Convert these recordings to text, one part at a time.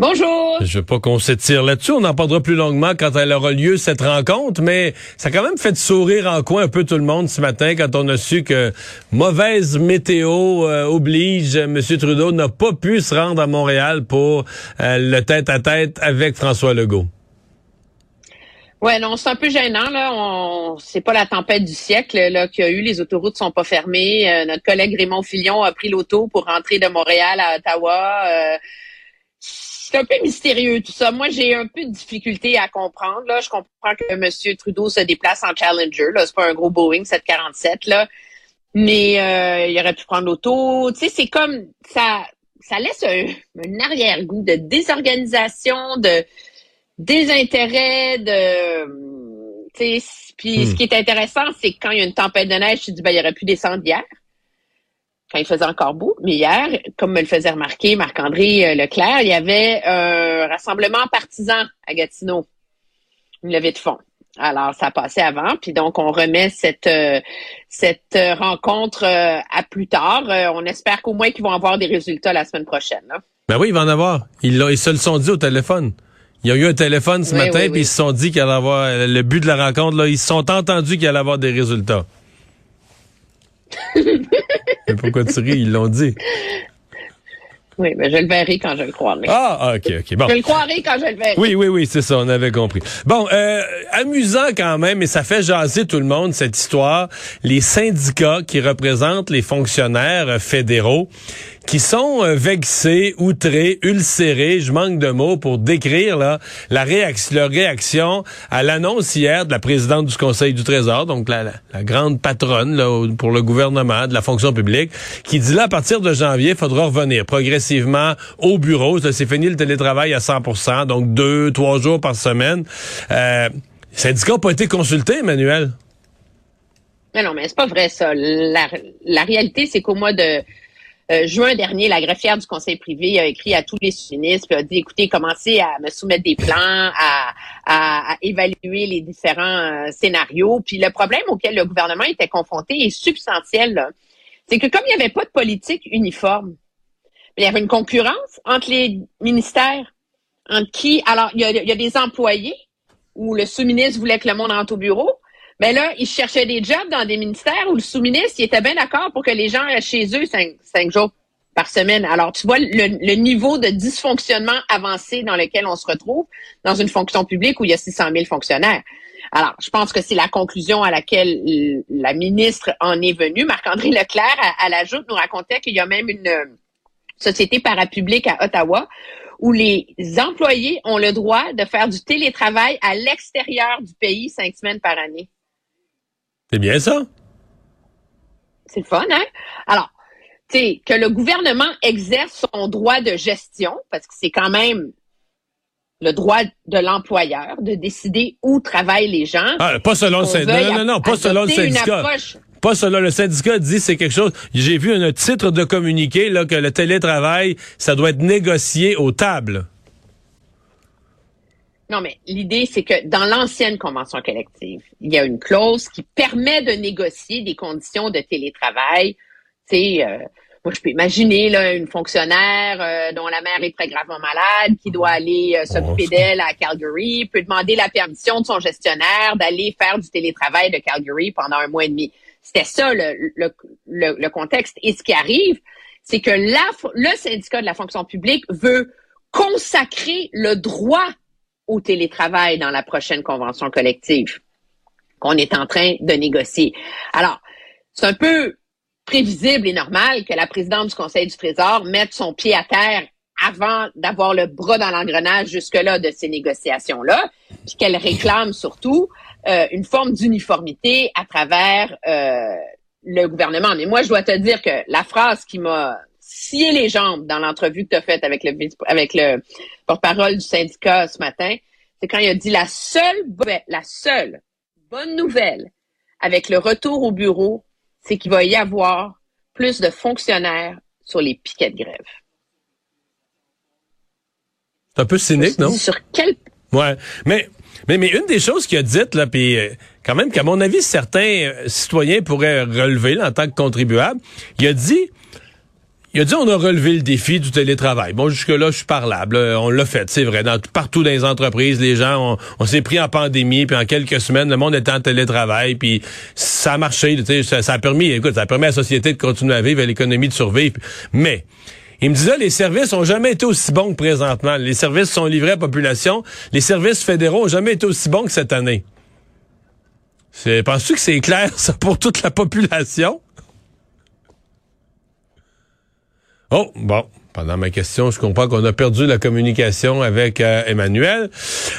Bonjour. Je veux pas qu'on s'étire là-dessus. On en parlera plus longuement quand elle aura lieu, cette rencontre, mais ça a quand même fait sourire en coin un peu tout le monde ce matin quand on a su que mauvaise météo euh, oblige. M. Trudeau n'a pas pu se rendre à Montréal pour euh, le tête-à-tête avec François Legault. Ouais, non, c'est un peu gênant là. On, c'est pas la tempête du siècle là qu'il y a eu. Les autoroutes sont pas fermées. Euh, notre collègue Raymond Fillon a pris l'auto pour rentrer de Montréal à Ottawa. C'est un peu mystérieux tout ça. Moi, j'ai un peu de difficulté à comprendre. Là, je comprends que M. Trudeau se déplace en Challenger. Là, c'est pas un gros Boeing 747 là, mais euh, il aurait pu prendre l'auto. Tu sais, c'est comme ça. Ça laisse un, un arrière-goût de désorganisation, de désintérêt, de. Tu sais, puis ce qui est intéressant, c'est que quand il y a une tempête de neige, tu dis ben il aurait pu descendre hier quand il faisait encore beau. Mais hier, comme me le faisait remarquer Marc-André euh, Leclerc, il y avait un rassemblement partisan à Gatineau, une levée de fonds. Alors, ça passait avant, puis donc on remet cette euh, cette euh, rencontre euh, à plus tard. Euh, on espère qu'au moins qu'ils vont avoir des résultats la semaine prochaine. là. Ben oui, il va en avoir. Ils, ils se le sont dit au téléphone. Il y a eu un téléphone ce Oui, matin, oui, puis oui. ils se sont dit qu'il allait avoir euh, le but de la rencontre. Là, ils se sont entendus qu'il allait avoir des résultats. Mais pourquoi tu ris? Ils l'ont dit. Oui, mais je le verrai quand je le croirai. Ah, ok, ok. Bon. Je le croirai quand je le verrai. Oui, oui, oui, c'est ça, on avait compris. Bon, euh, amusant quand même, et ça fait jaser tout le monde, cette histoire, les syndicats qui représentent les fonctionnaires fédéraux, qui sont euh, vexés, outrés, ulcérés, je manque de mots pour décrire là, la réaction, leur réaction à l'annonce hier de la présidente du Conseil du Trésor, donc la, la- la grande patronne là, pour le gouvernement de la fonction publique, qui dit là, à partir de janvier, il faudra revenir progressivement au bureau. C'est fini le télétravail à 100% donc deux, trois jours par semaine. Euh, les syndicats n'ont pas été consultés, Emmanuel. Mais non, mais c'est pas vrai ça. La, la réalité, c'est qu'au mois de euh, juin dernier, la greffière du conseil privé a écrit à tous les sous-ministres, a dit, écoutez, commencez à me soumettre des plans, à, à- à évaluer les différents euh, scénarios. Puis le problème auquel le gouvernement était confronté est substantiel. C'est que comme il n'y avait pas de politique uniforme, il y avait une concurrence entre les ministères, entre qui, alors il y a, il y a des employés où le sous-ministre voulait que le monde rentre au bureau, mais là, ils cherchaient des jobs dans des ministères où le sous-ministre était bien d'accord pour que les gens restent chez eux cinq, jours par semaine. Alors, tu vois le, niveau de dysfonctionnement avancé dans lequel on se retrouve dans une fonction publique où il y a 600 000 fonctionnaires. Alors, je pense que c'est la conclusion à laquelle la ministre en est venue. Marc-André Leclerc, à, à l'ajout, nous racontait qu'il y a même une euh, société parapublique à Ottawa où les employés ont le droit de faire du télétravail à l'extérieur du pays cinq semaines par année. C'est bien ça? C'est le fun, hein? Alors, tu sais, que le gouvernement exerce son droit de gestion, parce que c'est quand même le droit de l'employeur de décider où travaillent les gens. Ah, pas selon le syndicat. Non, non, non, pas selon le syndicat. Pas selon le syndicat dit c'est quelque chose. J'ai vu un titre de communiqué là que le télétravail, ça doit être négocié aux tables. Non, mais l'idée, c'est que dans l'ancienne convention collective, il y a une clause qui permet de négocier des conditions de télétravail. Tu sais, euh, moi, je peux imaginer là, une fonctionnaire euh, dont la mère est très gravement malade, qui doit aller euh, s'occuper Oh, d'elle à Calgary, peut demander la permission de son gestionnaire d'aller faire du télétravail de Calgary pendant un mois et demi. C'était ça le, le, le, le contexte. Et ce qui arrive, c'est que la, le syndicat de la fonction publique veut consacrer le droit au télétravail dans la prochaine convention collective qu'on est en train de négocier. Alors, c'est un peu prévisible et normal que la présidente du Conseil du Trésor mette son pied à terre avant d'avoir le bras dans l'engrenage jusque-là de ces négociations-là, puis qu'elle réclame surtout euh, une forme d'uniformité à travers euh, le gouvernement. Mais moi, je dois te dire que la phrase qui m'a scié les jambes dans l'entrevue que tu as faite avec le, avec le porte-parole du syndicat ce matin, c'est quand il a dit la seule, bo- la seule bonne nouvelle avec le retour au bureau, c'est qu'il va y avoir plus de fonctionnaires sur les piquets de grève. C'est un peu cynique, non? Sur quel... Ouais, mais... Mais, mais une des choses qu'il a dites, là, puis euh, quand même qu'à mon avis, certains euh, citoyens pourraient relever là, en tant que contribuables, il a dit il a dit on a relevé le défi du télétravail. Bon, jusque-là, je suis parlable. On l'a fait, c'est vrai. Dans, partout dans les entreprises, les gens, on, s'est pris en pandémie, puis en quelques semaines, le monde était en télétravail, puis ça a marché. Ça, ça a permis, écoute, ça a permis à la société de continuer à vivre, à l'économie de survivre. Mais il me disait, les services ont jamais été aussi bons que présentement. Les services sont livrés à la population. Les services fédéraux ont jamais été aussi bons que cette année. Penses-tu que c'est clair, ça, pour toute la population? Oh, bon. Pendant ma question, je comprends qu'on a perdu la communication avec euh, Emmanuel.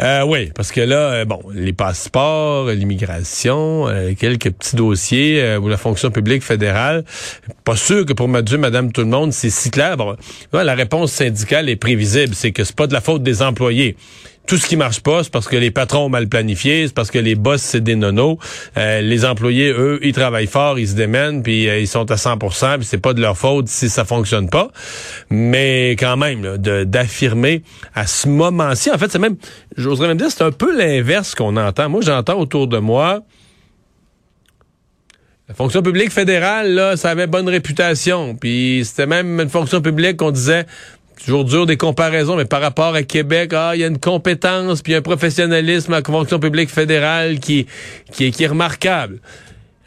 Euh, oui, parce que là, euh, bon, les passeports, l'immigration, quelques petits dossiers ou la fonction publique fédérale. Pas sûr que pour Dieu, Madame tout le monde, c'est si clair. Bon, la réponse syndicale est prévisible, c'est que c'est pas de la faute des employés tout ce qui marche pas, c'est parce que les patrons ont mal planifié, c'est parce que les boss, c'est des nonos. Euh, les employés, eux, ils travaillent fort, ils se démènent, puis euh, ils sont à 100% puis c'est pas de leur faute si ça fonctionne pas. Mais quand même, d'affirmer à ce moment-ci, en fait, c'est même, j'oserais même dire, c'est un peu l'inverse qu'on entend. Moi, j'entends autour de moi... La fonction publique fédérale, là, ça avait bonne réputation. Puis c'était même une fonction publique qu'on disait toujours dur des comparaisons, mais par rapport à Québec, ah, il y a une compétence puis un professionnalisme à la fonction publique fédérale qui, qui, qui est remarquable.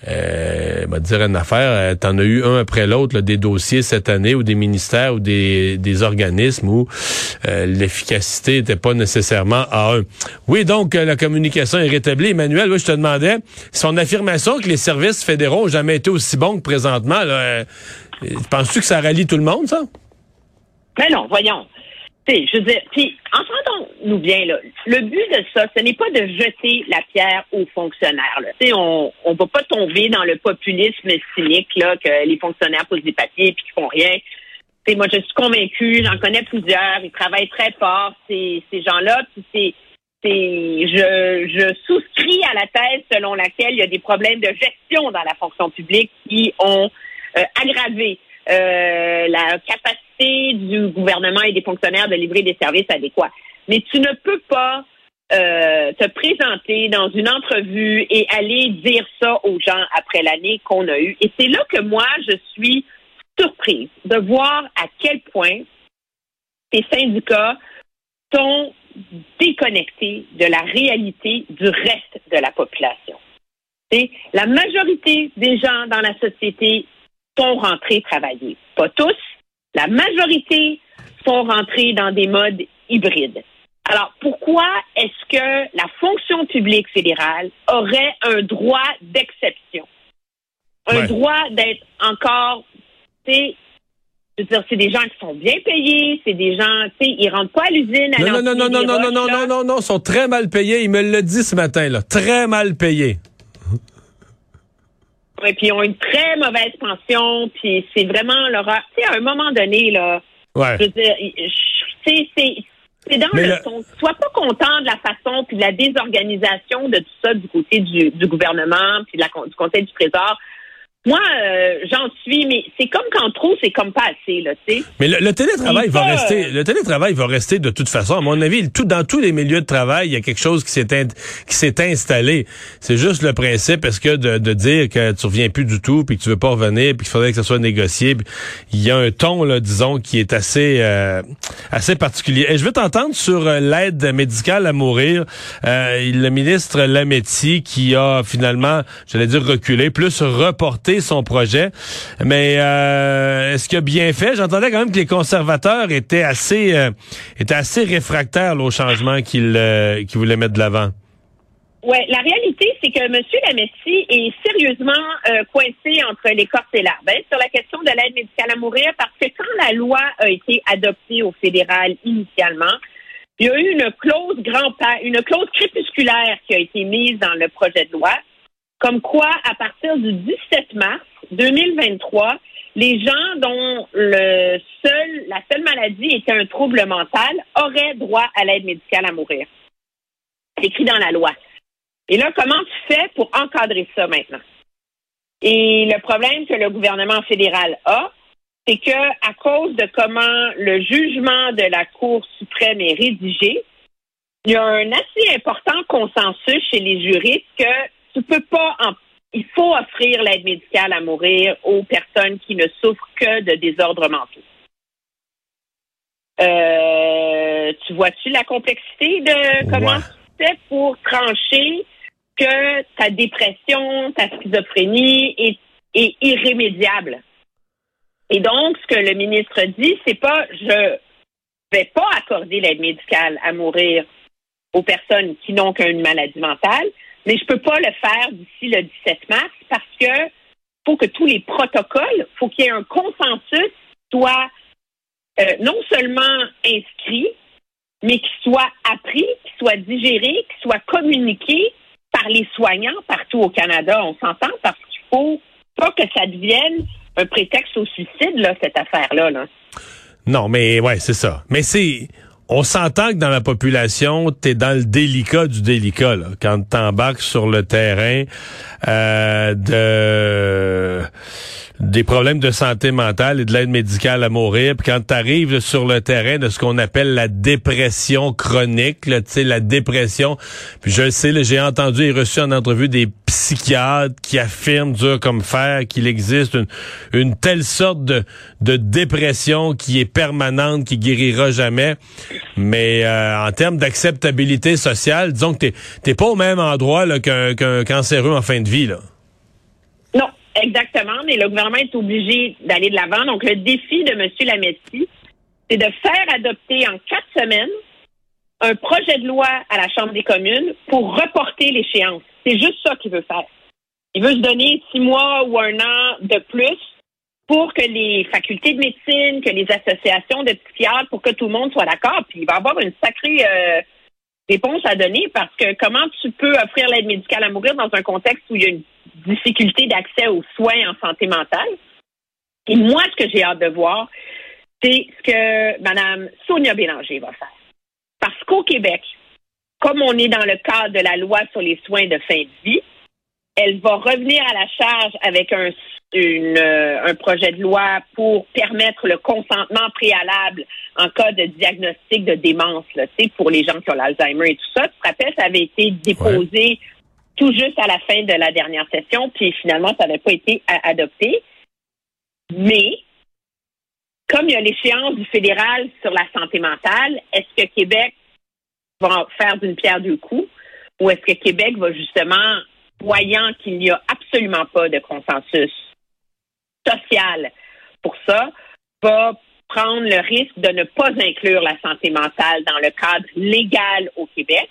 Euh, va dire une affaire, euh, t'en as eu un après l'autre des dossiers cette année ou des ministères ou des, des organismes où euh, l'efficacité n'était pas nécessairement à un. Oui, donc euh, la communication est rétablie. Emmanuel, oui, je te demandais, son affirmation que les services fédéraux n'ont jamais été aussi bons que présentement, là, penses-tu que ça rallie tout le monde, ça? Mais non, voyons. sais, je veux dire, puis entendons-nous bien, là, le but de ça, ce n'est pas de jeter la pierre aux fonctionnaires. Là. On ne va pas tomber dans le populisme cynique là, que les fonctionnaires posent des papiers et qu'ils font rien. T'sais, moi, je suis convaincue, j'en connais plusieurs, ils travaillent très fort, ces, ces gens-là, puis c'est je, je souscris à la thèse selon laquelle il y a des problèmes de gestion dans la fonction publique qui ont euh, aggravé euh, la capacité du gouvernement et des fonctionnaires de livrer des services adéquats. Mais tu ne peux pas euh, te présenter dans une entrevue et aller dire ça aux gens après l'année qu'on a eue. Et c'est là que moi, je suis surprise de voir à quel point ces syndicats sont déconnectés de la réalité du reste de la population. la majorité des gens dans la société sont rentrés travailler. Pas tous, la majorité sont rentrés dans des modes hybrides. Alors, pourquoi est-ce que la fonction publique fédérale aurait un droit d'exception? Un droit d'être encore, tu sais, je veux dire, c'est des gens qui sont bien payés, c'est des gens, tu sais, ils rentrent pas à l'usine à Non, non, non, non, non, non, non, non, non, non, non, sont très mal payés. Il me l'a dit ce matin, là. Très mal payés. Oui, puis ils ont une très mauvaise pension, puis c'est vraiment l'horreur. Tu sais, à un moment donné, là, ouais. je veux dire, c'est, c'est, dans le, ton. Sois pas content de la façon puis de la désorganisation de tout ça du côté du, du gouvernement puis de la, du Conseil du Trésor. Moi, euh, j'en suis, mais c'est comme quand trop, c'est comme pas assez, là, tu sais. Mais le, télétravail va rester, le télétravail va rester de toute façon. À mon avis, tout dans tous les milieux de travail, il y a quelque chose qui s'est qui s'est installé. C'est juste le principe, est-ce que de, de, dire que tu reviens plus du tout, puis que tu veux pas revenir, puis qu'il faudrait que ça soit négocié. Il y a un ton, là, disons, qui est assez euh, assez particulier. Et je veux t'entendre sur euh, l'aide médicale à mourir. le ministre Lametti qui a finalement, j'allais dire reculé, plus reporté son projet. Mais euh, est-ce qu'il a bien fait? J'entendais quand même que les conservateurs étaient assez euh, étaient assez réfractaires au changement qu'ils euh, voulaient mettre de l'avant. Oui, la réalité, c'est que M. Lametti est sérieusement coincé entre les cordes et l'arbre hein, sur la question de l'aide médicale à mourir parce que quand la loi a été adoptée au fédéral initialement, il y a eu une clause grand une clause crépusculaire qui a été mise dans le projet de loi comme quoi, à partir du 17 mars 2023, les gens dont la seule maladie était un trouble mental auraient droit à l'aide médicale à mourir. C'est écrit dans la loi. Et là, comment tu fais pour encadrer ça maintenant? Et le problème que le gouvernement fédéral a, c'est que à cause de comment le jugement de la Cour suprême est rédigé, il y a un assez important consensus chez les juristes que tu peux pas en il faut offrir l'aide médicale à mourir aux personnes qui ne souffrent que de désordres mentaux. Euh, tu vois-tu la complexité de comment tu fais pour trancher que ta dépression, ta schizophrénie est, est irrémédiable? Et donc, ce que le ministre dit, c'est pas je vais pas accorder l'aide médicale à mourir aux personnes qui n'ont qu'une maladie mentale, mais je peux pas le faire d'ici le 17 mars parce que faut que tous les protocoles, faut qu'il y ait un consensus soit euh, non seulement inscrit, mais qui soit appris, qui soit digéré, qui soit communiqué par les soignants partout au Canada. On s'entend parce qu'il faut pas que ça devienne un prétexte au suicide, là, cette affaire-là. Là. Non, mais ouais, c'est ça. Mais c'est on s'entend que dans la population, tu es dans le délicat du délicat. Là, quand tu embarques sur le terrain euh, de des problèmes de santé mentale et de l'aide médicale à mourir. Puis quand tu arrives sur le terrain de ce qu'on appelle la dépression chronique, sais, la dépression, puis je le sais, j'ai entendu et reçu en entrevue des psychiatres qui affirment dur comme fer qu'il existe une, une telle sorte de, de dépression qui est permanente, qui guérira jamais. Mais euh, en termes d'acceptabilité sociale, disons que t'es pas au même endroit qu'un cancéreux en fin de vie. Là. Non, Exactement, mais le gouvernement est obligé d'aller de l'avant. Donc, le défi de M. Lametti, c'est de faire adopter en quatre semaines un projet de loi à la Chambre des communes pour reporter l'échéance. C'est juste ça qu'il veut faire. Il veut se donner six mois ou un an de plus pour que les facultés de médecine, que les associations de psychiatres, pour que tout le monde soit d'accord. Puis il va avoir une sacrée euh, réponse à donner parce que comment tu peux offrir l'aide médicale à mourir dans un contexte où il y a une difficulté d'accès aux soins en santé mentale? Et moi, ce que j'ai hâte de voir, c'est ce que Mme Sonia Bélanger va faire. Parce qu'au Québec, comme on est dans le cadre de la loi sur les soins de fin de vie, elle va revenir à la charge avec un, euh, un projet de loi pour permettre le consentement préalable en cas de diagnostic de démence, là, pour les gens qui ont l'Alzheimer et tout ça. Tu te rappelles, ça avait été déposé tout juste à la fin de la dernière session, puis finalement, ça n'avait pas été adopté. Mais, comme il y a l'échéance du fédéral sur la santé mentale, est-ce que Québec va faire d'une pierre deux coups ou est-ce que Québec va justement voyant qu'il n'y a absolument pas de consensus social pour ça, va prendre le risque de ne pas inclure la santé mentale dans le cadre légal au Québec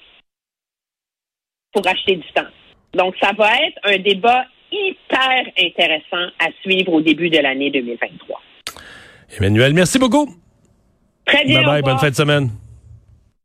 pour acheter du temps. Donc, ça va être un débat hyper intéressant à suivre au début de l'année 2023. Emmanuel, merci beaucoup. Très bien. Bye bye, bonne fin de semaine.